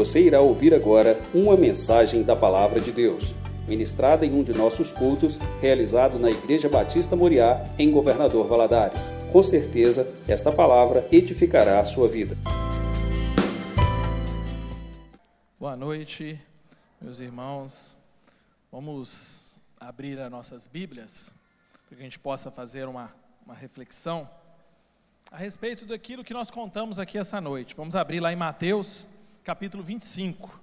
Você irá ouvir agora uma mensagem da Palavra de Deus, ministrada em um de nossos cultos, realizado na Igreja Batista Moriá, em Governador Valadares. Com certeza, esta palavra edificará a sua vida. Boa noite, meus irmãos. Vamos abrir as nossas Bíblias para que a gente possa fazer uma, uma reflexão a respeito daquilo que nós contamos aqui essa noite. Vamos abrir lá em Mateus, capítulo 25.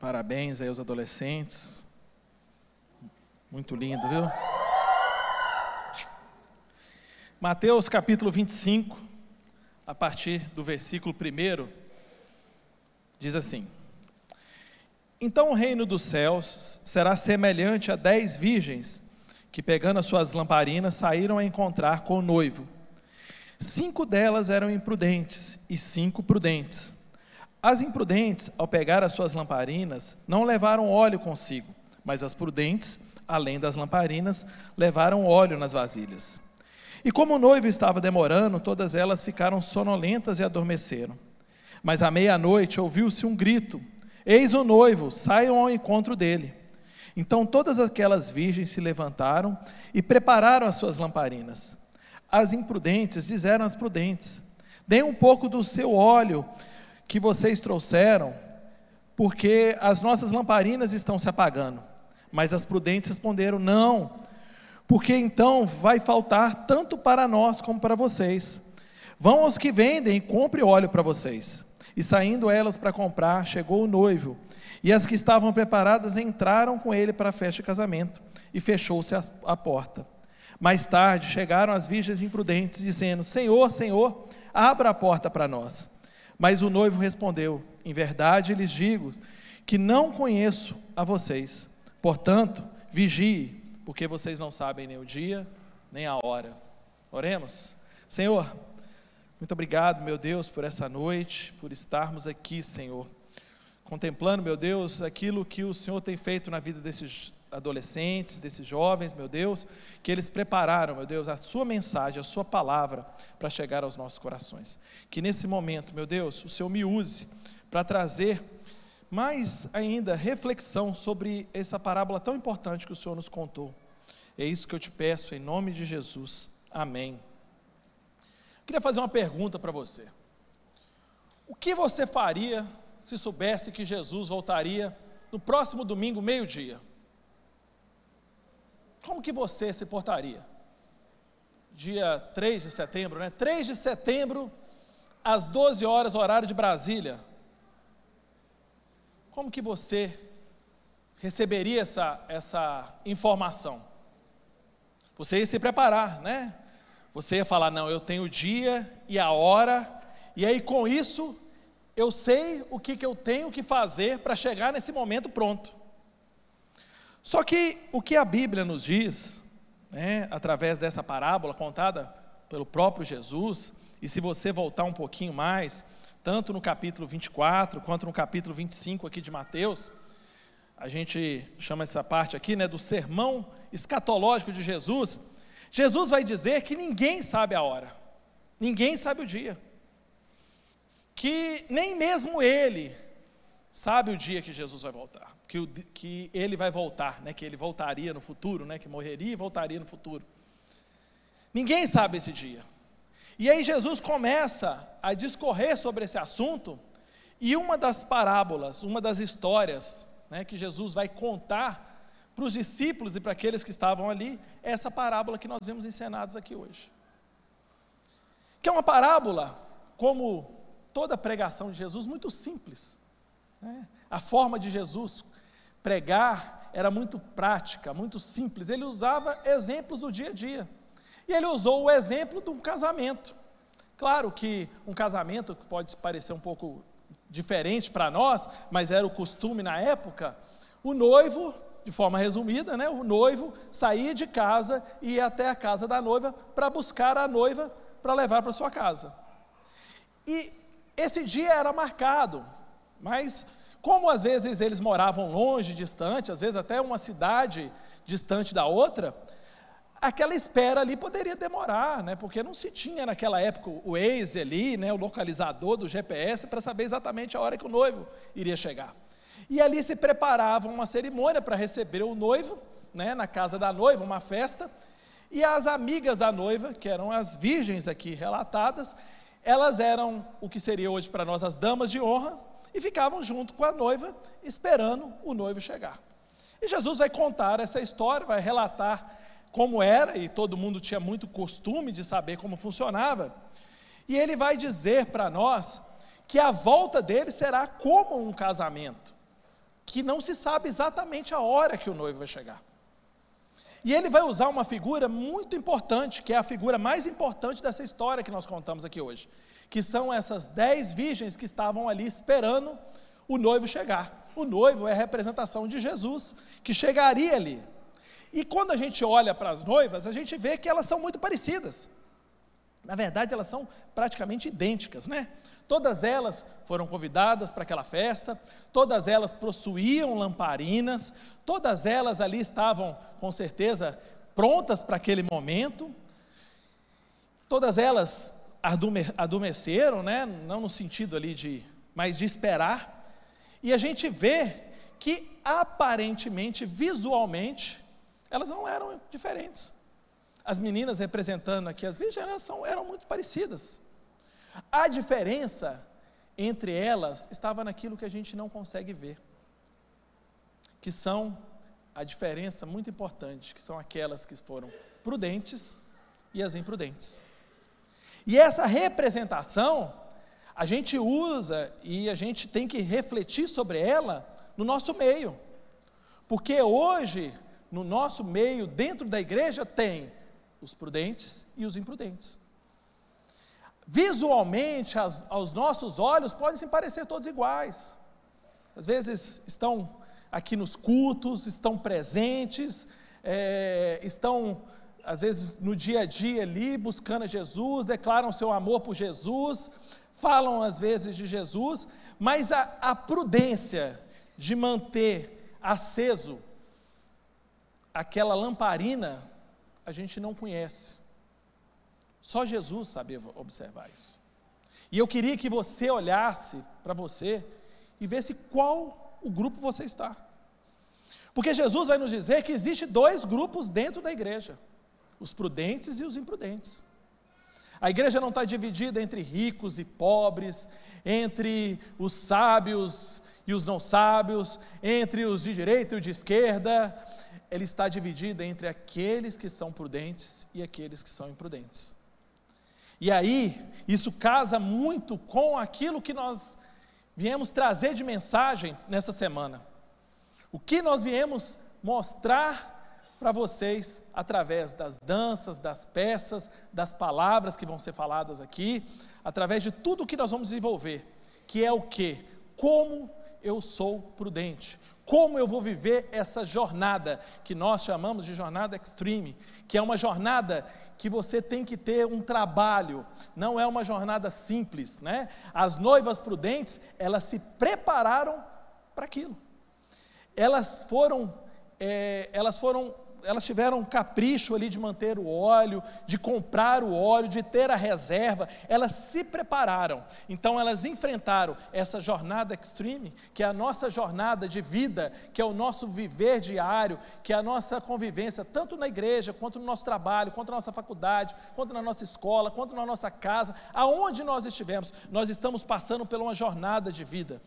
Parabéns aí aos adolescentes. Muito lindo, viu? Mateus capítulo 25, a partir do versículo 1, diz assim: Então o reino dos céus será semelhante a dez virgens que, pegando as suas lamparinas, saíram a encontrar com o noivo. Cinco delas eram imprudentes e cinco prudentes. As imprudentes, ao pegar as suas lamparinas, não levaram óleo consigo, mas as prudentes, além das lamparinas, levaram óleo nas vasilhas. E como o noivo estava demorando, todas elas ficaram sonolentas e adormeceram. Mas à meia-noite ouviu-se um grito: Eis o noivo, saiam ao encontro dele. Então todas aquelas virgens se levantaram e prepararam as suas lamparinas. As imprudentes disseram às prudentes: Deem um pouco do seu óleo que vocês trouxeram, porque as nossas lamparinas estão se apagando. Mas as prudentes responderam: Não, porque então vai faltar tanto para nós como para vocês. Vão aos que vendem e compre óleo para vocês. E saindo elas para comprar, chegou o noivo. E as que estavam preparadas entraram com ele para a festa de casamento, e fechou-se a, a porta. Mais tarde chegaram as virgens imprudentes, dizendo: Senhor, Senhor, abra a porta para nós. Mas o noivo respondeu: Em verdade lhes digo que não conheço a vocês. Portanto, vigie, porque vocês não sabem nem o dia, nem a hora. Oremos. Senhor, muito obrigado, meu Deus, por essa noite, por estarmos aqui, Senhor contemplando, meu Deus, aquilo que o Senhor tem feito na vida desses adolescentes, desses jovens, meu Deus, que eles prepararam, meu Deus, a sua mensagem, a sua palavra para chegar aos nossos corações. Que nesse momento, meu Deus, o Senhor me use para trazer mais ainda reflexão sobre essa parábola tão importante que o Senhor nos contou. É isso que eu te peço em nome de Jesus. Amém. Queria fazer uma pergunta para você. O que você faria se soubesse que Jesus voltaria no próximo domingo, meio-dia? Como que você se portaria? Dia 3 de setembro, né? 3 de setembro, às 12 horas, horário de Brasília. Como que você receberia essa, essa informação? Você ia se preparar, né? Você ia falar: não, eu tenho o dia e a hora, e aí com isso eu sei o que, que eu tenho que fazer para chegar nesse momento pronto. Só que o que a Bíblia nos diz, né, através dessa parábola contada pelo próprio Jesus, e se você voltar um pouquinho mais, tanto no capítulo 24 quanto no capítulo 25 aqui de Mateus, a gente chama essa parte aqui, né, do sermão escatológico de Jesus. Jesus vai dizer que ninguém sabe a hora, ninguém sabe o dia que nem mesmo ele sabe o dia que Jesus vai voltar, que, o, que ele vai voltar, né, que ele voltaria no futuro, né, que morreria e voltaria no futuro. Ninguém sabe esse dia. E aí Jesus começa a discorrer sobre esse assunto, e uma das parábolas, uma das histórias né, que Jesus vai contar para os discípulos e para aqueles que estavam ali, é essa parábola que nós vemos encenados aqui hoje. Que é uma parábola, como toda a pregação de Jesus muito simples. Né? A forma de Jesus pregar era muito prática, muito simples. Ele usava exemplos do dia a dia. E ele usou o exemplo de um casamento. Claro que um casamento pode parecer um pouco diferente para nós, mas era o costume na época. O noivo, de forma resumida, né, o noivo saía de casa e ia até a casa da noiva para buscar a noiva para levar para sua casa. E esse dia era marcado, mas como às vezes eles moravam longe, distante, às vezes até uma cidade distante da outra, aquela espera ali poderia demorar, né? Porque não se tinha naquela época o Waze ali, né, o localizador do GPS para saber exatamente a hora que o noivo iria chegar. E ali se preparava uma cerimônia para receber o noivo, né, na casa da noiva, uma festa, e as amigas da noiva, que eram as virgens aqui relatadas, elas eram o que seria hoje para nós as damas de honra, e ficavam junto com a noiva, esperando o noivo chegar. E Jesus vai contar essa história, vai relatar como era, e todo mundo tinha muito costume de saber como funcionava, e ele vai dizer para nós que a volta dele será como um casamento, que não se sabe exatamente a hora que o noivo vai chegar. E ele vai usar uma figura muito importante, que é a figura mais importante dessa história que nós contamos aqui hoje, que são essas dez virgens que estavam ali esperando o noivo chegar. O noivo é a representação de Jesus, que chegaria ali. E quando a gente olha para as noivas, a gente vê que elas são muito parecidas. Na verdade, elas são praticamente idênticas, né? Todas elas foram convidadas para aquela festa, todas elas possuíam lamparinas, todas elas ali estavam, com certeza, prontas para aquele momento, todas elas adormeceram, né? não no sentido ali de, mas de esperar, e a gente vê que aparentemente, visualmente, elas não eram diferentes. As meninas representando aqui as virgens, elas são, eram muito parecidas. A diferença entre elas estava naquilo que a gente não consegue ver, que são a diferença muito importante, que são aquelas que foram prudentes e as imprudentes. E essa representação a gente usa e a gente tem que refletir sobre ela no nosso meio. Porque hoje, no nosso meio, dentro da igreja, tem os prudentes e os imprudentes visualmente, aos, aos nossos olhos, podem se parecer todos iguais. Às vezes estão aqui nos cultos, estão presentes, é, estão, às vezes, no dia a dia ali, buscando Jesus, declaram seu amor por Jesus, falam às vezes de Jesus, mas a, a prudência de manter aceso aquela lamparina, a gente não conhece. Só Jesus sabia observar isso. E eu queria que você olhasse para você e visse qual o grupo você está. Porque Jesus vai nos dizer que existe dois grupos dentro da igreja: os prudentes e os imprudentes. A igreja não está dividida entre ricos e pobres, entre os sábios e os não sábios, entre os de direita e os de esquerda. Ela está dividida entre aqueles que são prudentes e aqueles que são imprudentes. E aí, isso casa muito com aquilo que nós viemos trazer de mensagem nessa semana. O que nós viemos mostrar para vocês através das danças, das peças, das palavras que vão ser faladas aqui, através de tudo que nós vamos desenvolver, que é o que? Como eu sou prudente, como eu vou viver essa jornada que nós chamamos de jornada extreme, que é uma jornada que você tem que ter um trabalho, não é uma jornada simples, né? As noivas prudentes, elas se prepararam para aquilo. Elas foram, é, elas foram elas tiveram um capricho ali de manter o óleo, de comprar o óleo, de ter a reserva, elas se prepararam. Então elas enfrentaram essa jornada extreme, que é a nossa jornada de vida, que é o nosso viver diário, que é a nossa convivência, tanto na igreja, quanto no nosso trabalho, quanto na nossa faculdade, quanto na nossa escola, quanto na nossa casa, aonde nós estivermos, nós estamos passando por uma jornada de vida.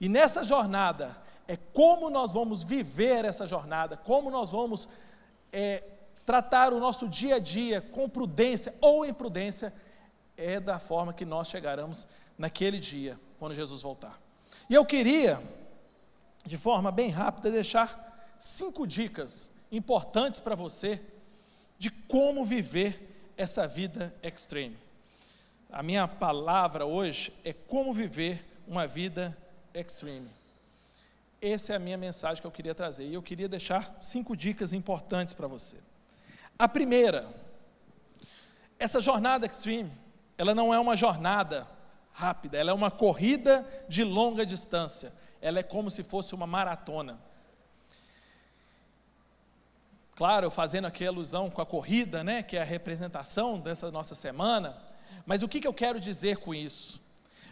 E nessa jornada, é como nós vamos viver essa jornada, como nós vamos é, tratar o nosso dia a dia com prudência ou imprudência, é da forma que nós chegaremos naquele dia, quando Jesus voltar. E eu queria, de forma bem rápida, deixar cinco dicas importantes para você de como viver essa vida extreme. A minha palavra hoje é como viver uma vida extreme. Essa é a minha mensagem que eu queria trazer. E eu queria deixar cinco dicas importantes para você. A primeira, essa jornada extreme, ela não é uma jornada rápida, ela é uma corrida de longa distância. Ela é como se fosse uma maratona. Claro, fazendo aqui alusão com a corrida, né, que é a representação dessa nossa semana, mas o que, que eu quero dizer com isso?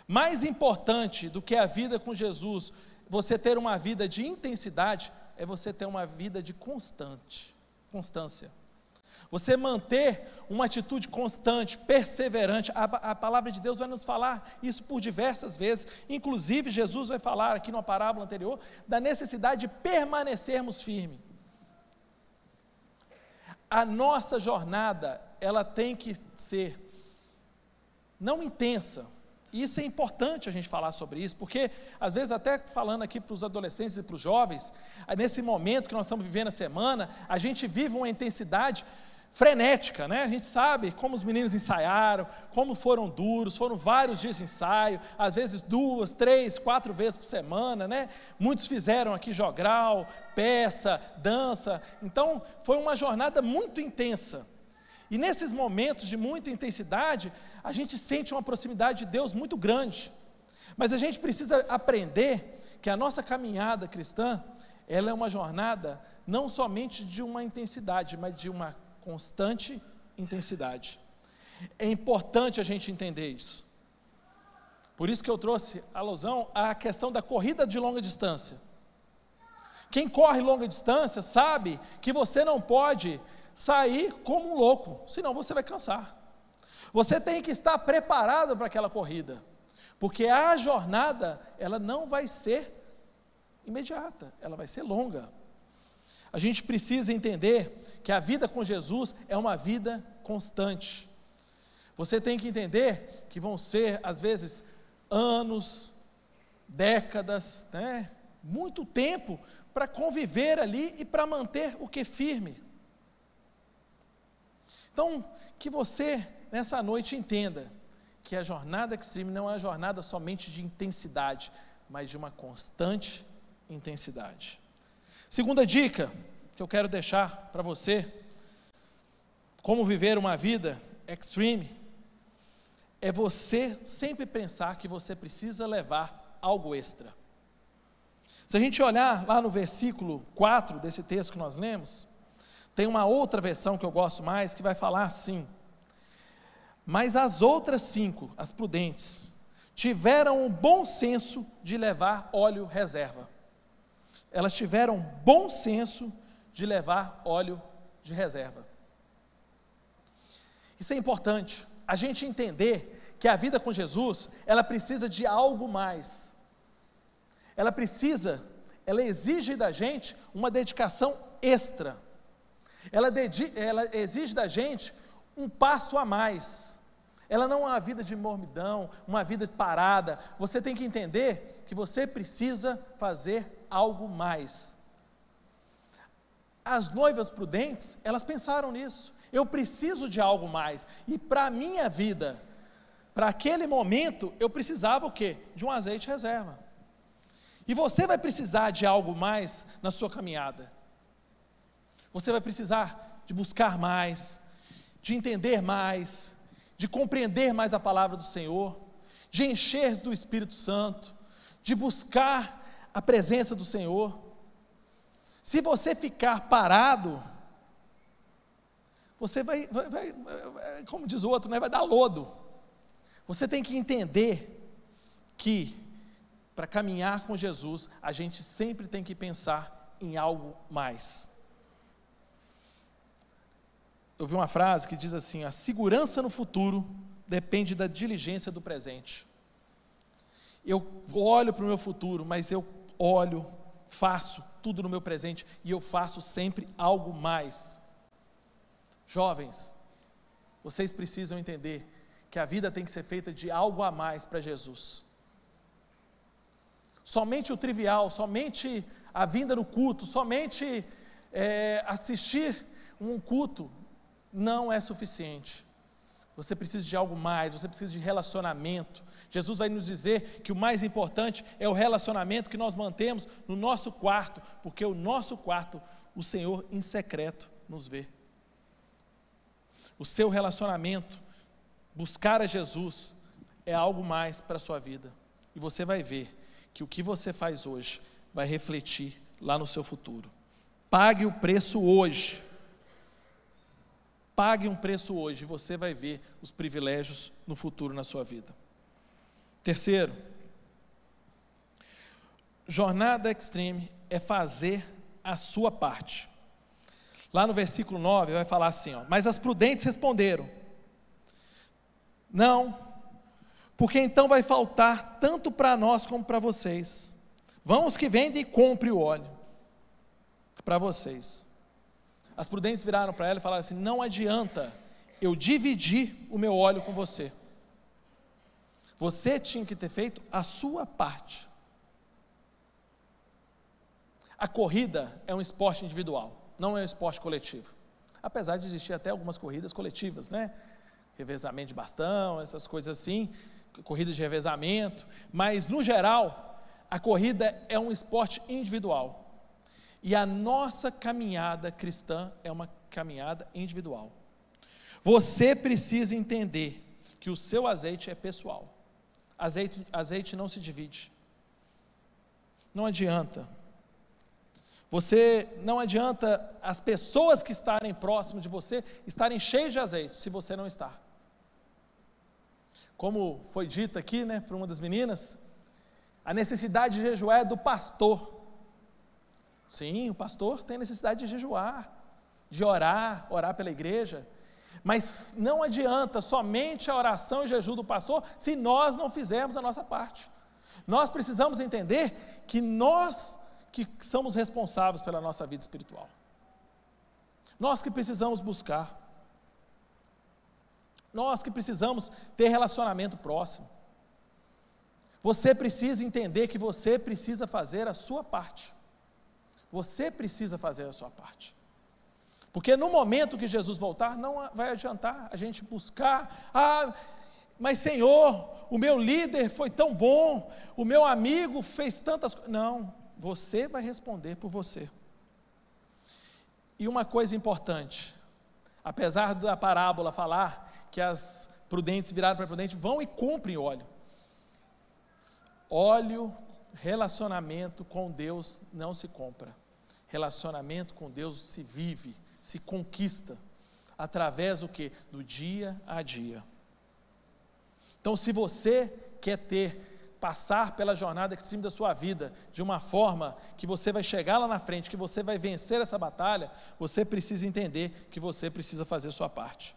Mais importante do que a vida com Jesus, você ter uma vida de intensidade, é você ter uma vida de constante, constância. Você manter uma atitude constante, perseverante. A, a, palavra de Deus vai nos falar isso por diversas vezes. Inclusive, Jesus vai falar aqui numa parábola anterior da necessidade de permanecermos firmes. A nossa jornada, ela tem que ser não intensa, isso é importante a gente falar sobre isso, porque às vezes até falando aqui para os adolescentes e para os jovens, nesse momento que nós estamos vivendo a semana, a gente vive uma intensidade frenética, né? A gente sabe como os meninos ensaiaram, como foram duros, foram vários dias de ensaio, às vezes duas, três, quatro vezes por semana, né? Muitos fizeram aqui jogral, peça, dança. Então, foi uma jornada muito intensa. E nesses momentos de muita intensidade, a gente sente uma proximidade de Deus muito grande. Mas a gente precisa aprender que a nossa caminhada cristã, ela é uma jornada não somente de uma intensidade, mas de uma constante intensidade. É importante a gente entender isso. Por isso que eu trouxe alusão à questão da corrida de longa distância. Quem corre longa distância sabe que você não pode sair como um louco, senão você vai cansar. Você tem que estar preparado para aquela corrida, porque a jornada, ela não vai ser imediata, ela vai ser longa. A gente precisa entender que a vida com Jesus é uma vida constante. Você tem que entender que vão ser, às vezes, anos, décadas, né? muito tempo para conviver ali e para manter o que firme. Então, que você, nessa noite, entenda que a jornada extreme não é uma jornada somente de intensidade, mas de uma constante intensidade. Segunda dica que eu quero deixar para você, como viver uma vida extreme, é você sempre pensar que você precisa levar algo extra. Se a gente olhar lá no versículo 4 desse texto que nós lemos, tem uma outra versão que eu gosto mais que vai falar assim: Mas as outras cinco, as prudentes, tiveram o bom senso de levar óleo reserva. Elas tiveram bom senso de levar óleo de reserva. Isso é importante, a gente entender que a vida com Jesus, ela precisa de algo mais. Ela precisa, ela exige da gente uma dedicação extra ela, ela exige da gente um passo a mais. Ela não é uma vida de mormidão, uma vida parada. Você tem que entender que você precisa fazer algo mais. As noivas prudentes, elas pensaram nisso. Eu preciso de algo mais. E para a minha vida, para aquele momento, eu precisava o quê? De um azeite reserva. E você vai precisar de algo mais na sua caminhada. Você vai precisar de buscar mais, de entender mais, de compreender mais a palavra do Senhor, de encher do Espírito Santo, de buscar a presença do Senhor. Se você ficar parado, você vai, vai, vai, como diz o outro, né, vai dar lodo. Você tem que entender que para caminhar com Jesus, a gente sempre tem que pensar em algo mais eu vi uma frase que diz assim: a segurança no futuro depende da diligência do presente. Eu olho para o meu futuro, mas eu olho, faço tudo no meu presente e eu faço sempre algo mais. Jovens, vocês precisam entender que a vida tem que ser feita de algo a mais para Jesus. Somente o trivial, somente a vinda no culto, somente é, assistir um culto, não é suficiente. Você precisa de algo mais, você precisa de relacionamento. Jesus vai nos dizer que o mais importante é o relacionamento que nós mantemos no nosso quarto, porque o nosso quarto, o Senhor em secreto nos vê. O seu relacionamento, buscar a Jesus, é algo mais para a sua vida. E você vai ver que o que você faz hoje vai refletir lá no seu futuro. Pague o preço hoje Pague um preço hoje você vai ver os privilégios no futuro na sua vida. Terceiro, jornada extreme é fazer a sua parte. Lá no versículo 9 vai falar assim: ó, Mas as prudentes responderam: Não, porque então vai faltar tanto para nós como para vocês. Vão os que vendem e compre o óleo para vocês. As prudentes viraram para ela e falaram assim: Não adianta eu dividir o meu óleo com você. Você tinha que ter feito a sua parte. A corrida é um esporte individual, não é um esporte coletivo. Apesar de existir até algumas corridas coletivas, né? Revezamento de bastão, essas coisas assim, corridas de revezamento, mas no geral, a corrida é um esporte individual. E a nossa caminhada cristã é uma caminhada individual. Você precisa entender que o seu azeite é pessoal. Azeite, azeite não se divide. Não adianta você não adianta as pessoas que estarem próximo de você estarem cheias de azeite se você não está. Como foi dito aqui, né, por uma das meninas, a necessidade de jejuar é do pastor. Sim, o pastor tem necessidade de jejuar, de orar, orar pela igreja. Mas não adianta somente a oração e jejum do pastor se nós não fizermos a nossa parte. Nós precisamos entender que nós que somos responsáveis pela nossa vida espiritual. Nós que precisamos buscar. Nós que precisamos ter relacionamento próximo. Você precisa entender que você precisa fazer a sua parte. Você precisa fazer a sua parte. Porque no momento que Jesus voltar, não vai adiantar a gente buscar, ah, mas Senhor, o meu líder foi tão bom, o meu amigo fez tantas coisas. Não, você vai responder por você. E uma coisa importante, apesar da parábola falar que as prudentes viraram para prudentes, vão e comprem óleo. Óleo, relacionamento com Deus não se compra. Relacionamento com Deus se vive, se conquista através do que? Do dia a dia. Então, se você quer ter passar pela jornada extreme da sua vida de uma forma que você vai chegar lá na frente, que você vai vencer essa batalha, você precisa entender que você precisa fazer sua parte.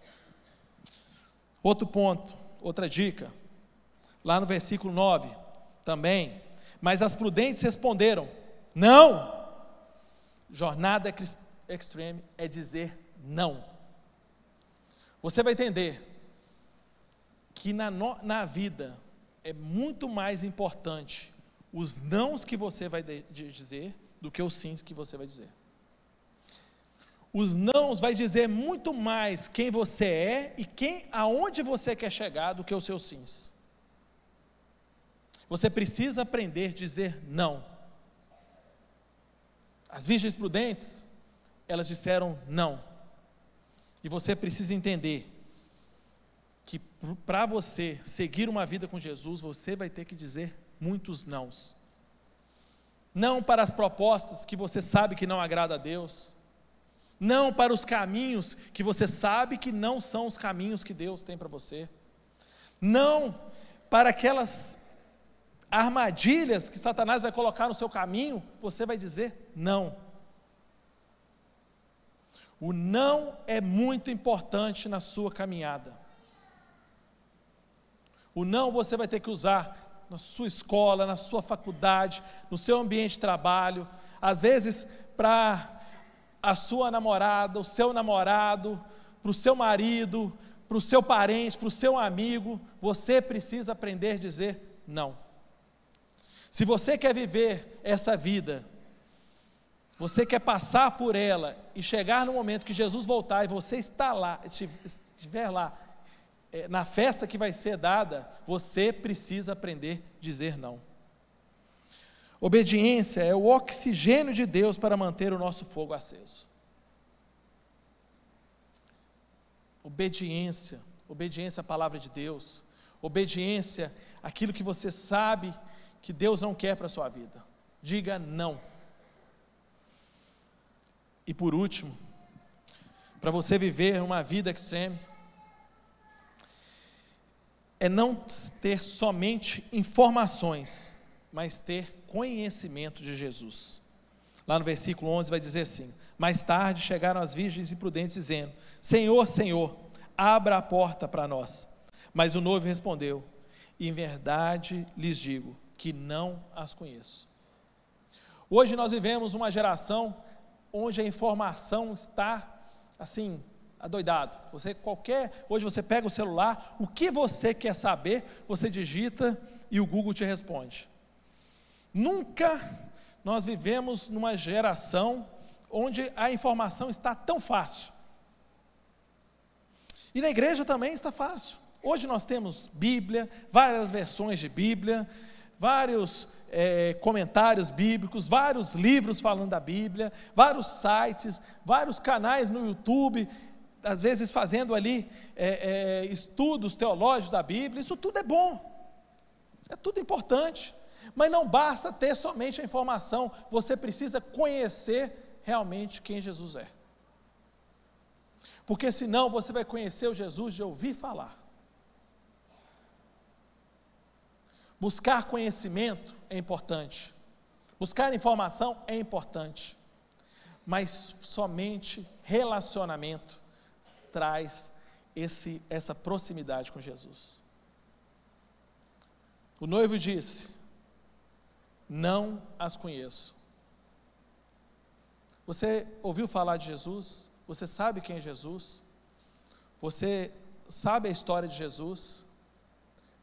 Outro ponto, outra dica, lá no versículo 9, também, mas as prudentes responderam: não. Jornada extreme é dizer não. Você vai entender que na, na vida, é muito mais importante os nãos que você vai dizer do que os sims que você vai dizer. Os nãos vai dizer muito mais quem você é e quem aonde você quer chegar do que os seus sims. Você precisa aprender a dizer não. As virgens prudentes, elas disseram não. E você precisa entender que para você seguir uma vida com Jesus, você vai ter que dizer muitos nãos. Não para as propostas que você sabe que não agrada a Deus. Não para os caminhos que você sabe que não são os caminhos que Deus tem para você. Não para aquelas armadilhas que Satanás vai colocar no seu caminho, você vai dizer não. O não é muito importante na sua caminhada. O não você vai ter que usar na sua escola, na sua faculdade, no seu ambiente de trabalho, às vezes para a sua namorada, o seu namorado, para o seu marido, para o seu parente, para o seu amigo, você precisa aprender a dizer não. Se você quer viver essa vida, você quer passar por ela e chegar no momento que Jesus voltar e você está lá, estiver lá é, na festa que vai ser dada, você precisa aprender a dizer não. Obediência é o oxigênio de Deus para manter o nosso fogo aceso. Obediência, obediência à palavra de Deus, obediência àquilo que você sabe que Deus não quer para a sua vida. Diga não. E por último, para você viver uma vida extreme é não ter somente informações, mas ter conhecimento de Jesus. Lá no versículo 11 vai dizer assim: Mais tarde chegaram as virgens e prudentes, dizendo: Senhor, Senhor, abra a porta para nós. Mas o noivo respondeu: Em verdade lhes digo que não as conheço. Hoje nós vivemos uma geração onde a informação está assim adoidado. Você qualquer, hoje você pega o celular, o que você quer saber, você digita e o Google te responde. Nunca nós vivemos numa geração onde a informação está tão fácil. E na igreja também está fácil. Hoje nós temos Bíblia, várias versões de Bíblia, vários é, comentários bíblicos, vários livros falando da Bíblia, vários sites, vários canais no YouTube às vezes fazendo ali é, é, estudos teológicos da Bíblia, isso tudo é bom, é tudo importante, mas não basta ter somente a informação, você precisa conhecer realmente quem Jesus é. Porque senão você vai conhecer o Jesus de ouvir falar. Buscar conhecimento é importante, buscar informação é importante, mas somente relacionamento traz esse, essa proximidade com Jesus. O noivo disse: Não as conheço. Você ouviu falar de Jesus? Você sabe quem é Jesus? Você sabe a história de Jesus?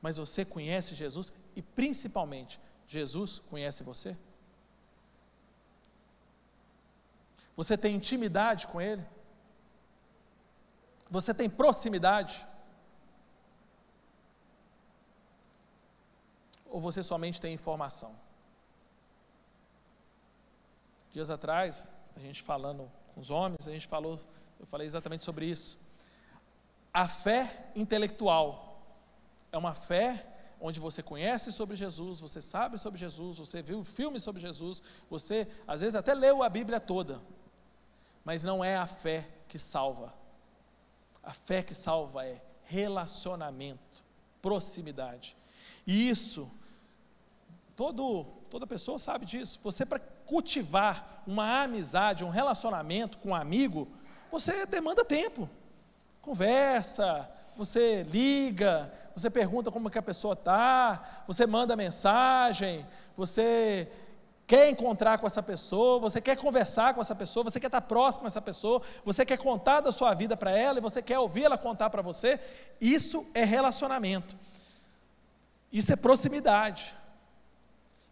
Mas você conhece Jesus e principalmente Jesus conhece você? Você tem intimidade com Ele? Você tem proximidade? Ou você somente tem informação? Dias atrás, a gente falando com os homens, a gente falou, eu falei exatamente sobre isso. A fé intelectual é uma fé onde você conhece sobre Jesus, você sabe sobre Jesus, você viu filmes sobre Jesus, você às vezes até leu a Bíblia toda, mas não é a fé que salva. A fé que salva é relacionamento, proximidade. E isso, todo, toda pessoa sabe disso. Você, para cultivar uma amizade, um relacionamento com um amigo, você demanda tempo. Conversa, você liga, você pergunta como que a pessoa está, você manda mensagem, você quer encontrar com essa pessoa, você quer conversar com essa pessoa, você quer estar próximo a essa pessoa, você quer contar da sua vida para ela e você quer ouvir ela contar para você, isso é relacionamento. Isso é proximidade.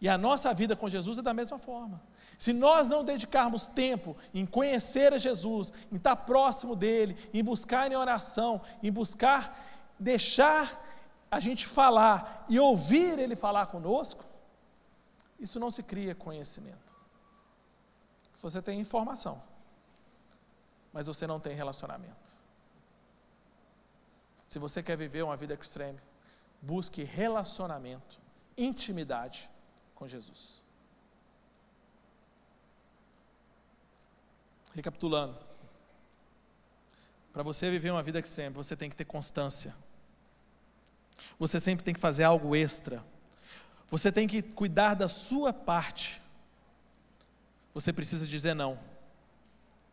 E a nossa vida com Jesus é da mesma forma. Se nós não dedicarmos tempo em conhecer a Jesus, em estar próximo dele, em buscar em oração, em buscar deixar a gente falar e ouvir ele falar conosco, isso não se cria conhecimento. Você tem informação, mas você não tem relacionamento. Se você quer viver uma vida extreme, busque relacionamento, intimidade com Jesus. Recapitulando, para você viver uma vida extrema, você tem que ter constância. Você sempre tem que fazer algo extra você tem que cuidar da sua parte. Você precisa dizer não.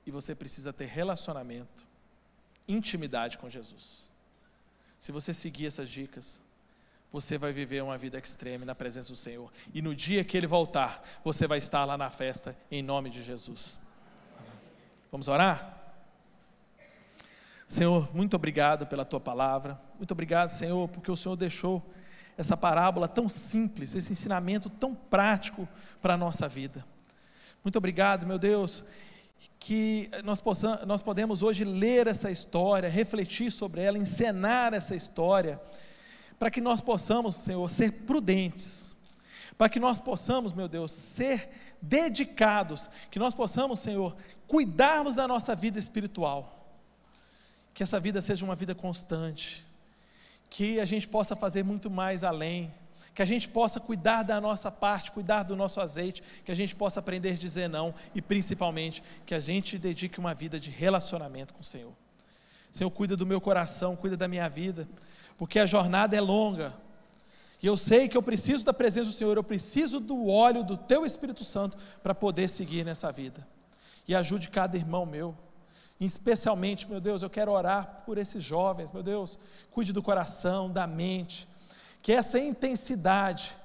E você precisa ter relacionamento, intimidade com Jesus. Se você seguir essas dicas, você vai viver uma vida extrema na presença do Senhor. E no dia que Ele voltar, você vai estar lá na festa, em nome de Jesus. Vamos orar? Senhor, muito obrigado pela tua palavra. Muito obrigado, Senhor, porque o Senhor deixou essa parábola tão simples, esse ensinamento tão prático para a nossa vida. Muito obrigado, meu Deus, que nós, possamos, nós podemos hoje ler essa história, refletir sobre ela, encenar essa história, para que nós possamos, Senhor, ser prudentes, para que nós possamos, meu Deus, ser dedicados, que nós possamos, Senhor, cuidarmos da nossa vida espiritual, que essa vida seja uma vida constante, que a gente possa fazer muito mais além, que a gente possa cuidar da nossa parte, cuidar do nosso azeite, que a gente possa aprender a dizer não. E principalmente que a gente dedique uma vida de relacionamento com o Senhor. Senhor, cuida do meu coração, cuida da minha vida, porque a jornada é longa. E eu sei que eu preciso da presença do Senhor, eu preciso do óleo do Teu Espírito Santo para poder seguir nessa vida. E ajude cada irmão meu. Especialmente, meu Deus, eu quero orar por esses jovens, meu Deus, cuide do coração, da mente, que essa intensidade,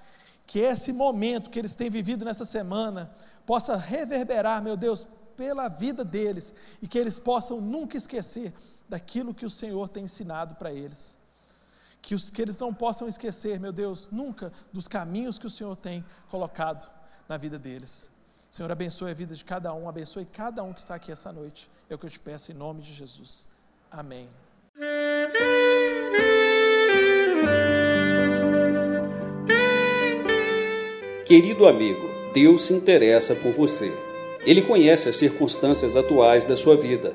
que esse momento que eles têm vivido nessa semana, possa reverberar, meu Deus, pela vida deles e que eles possam nunca esquecer daquilo que o Senhor tem ensinado para eles. Que, os, que eles não possam esquecer, meu Deus, nunca dos caminhos que o Senhor tem colocado na vida deles. Senhor, abençoe a vida de cada um, abençoe cada um que está aqui essa noite. É o que eu te peço em nome de Jesus. Amém. Querido amigo, Deus se interessa por você. Ele conhece as circunstâncias atuais da sua vida.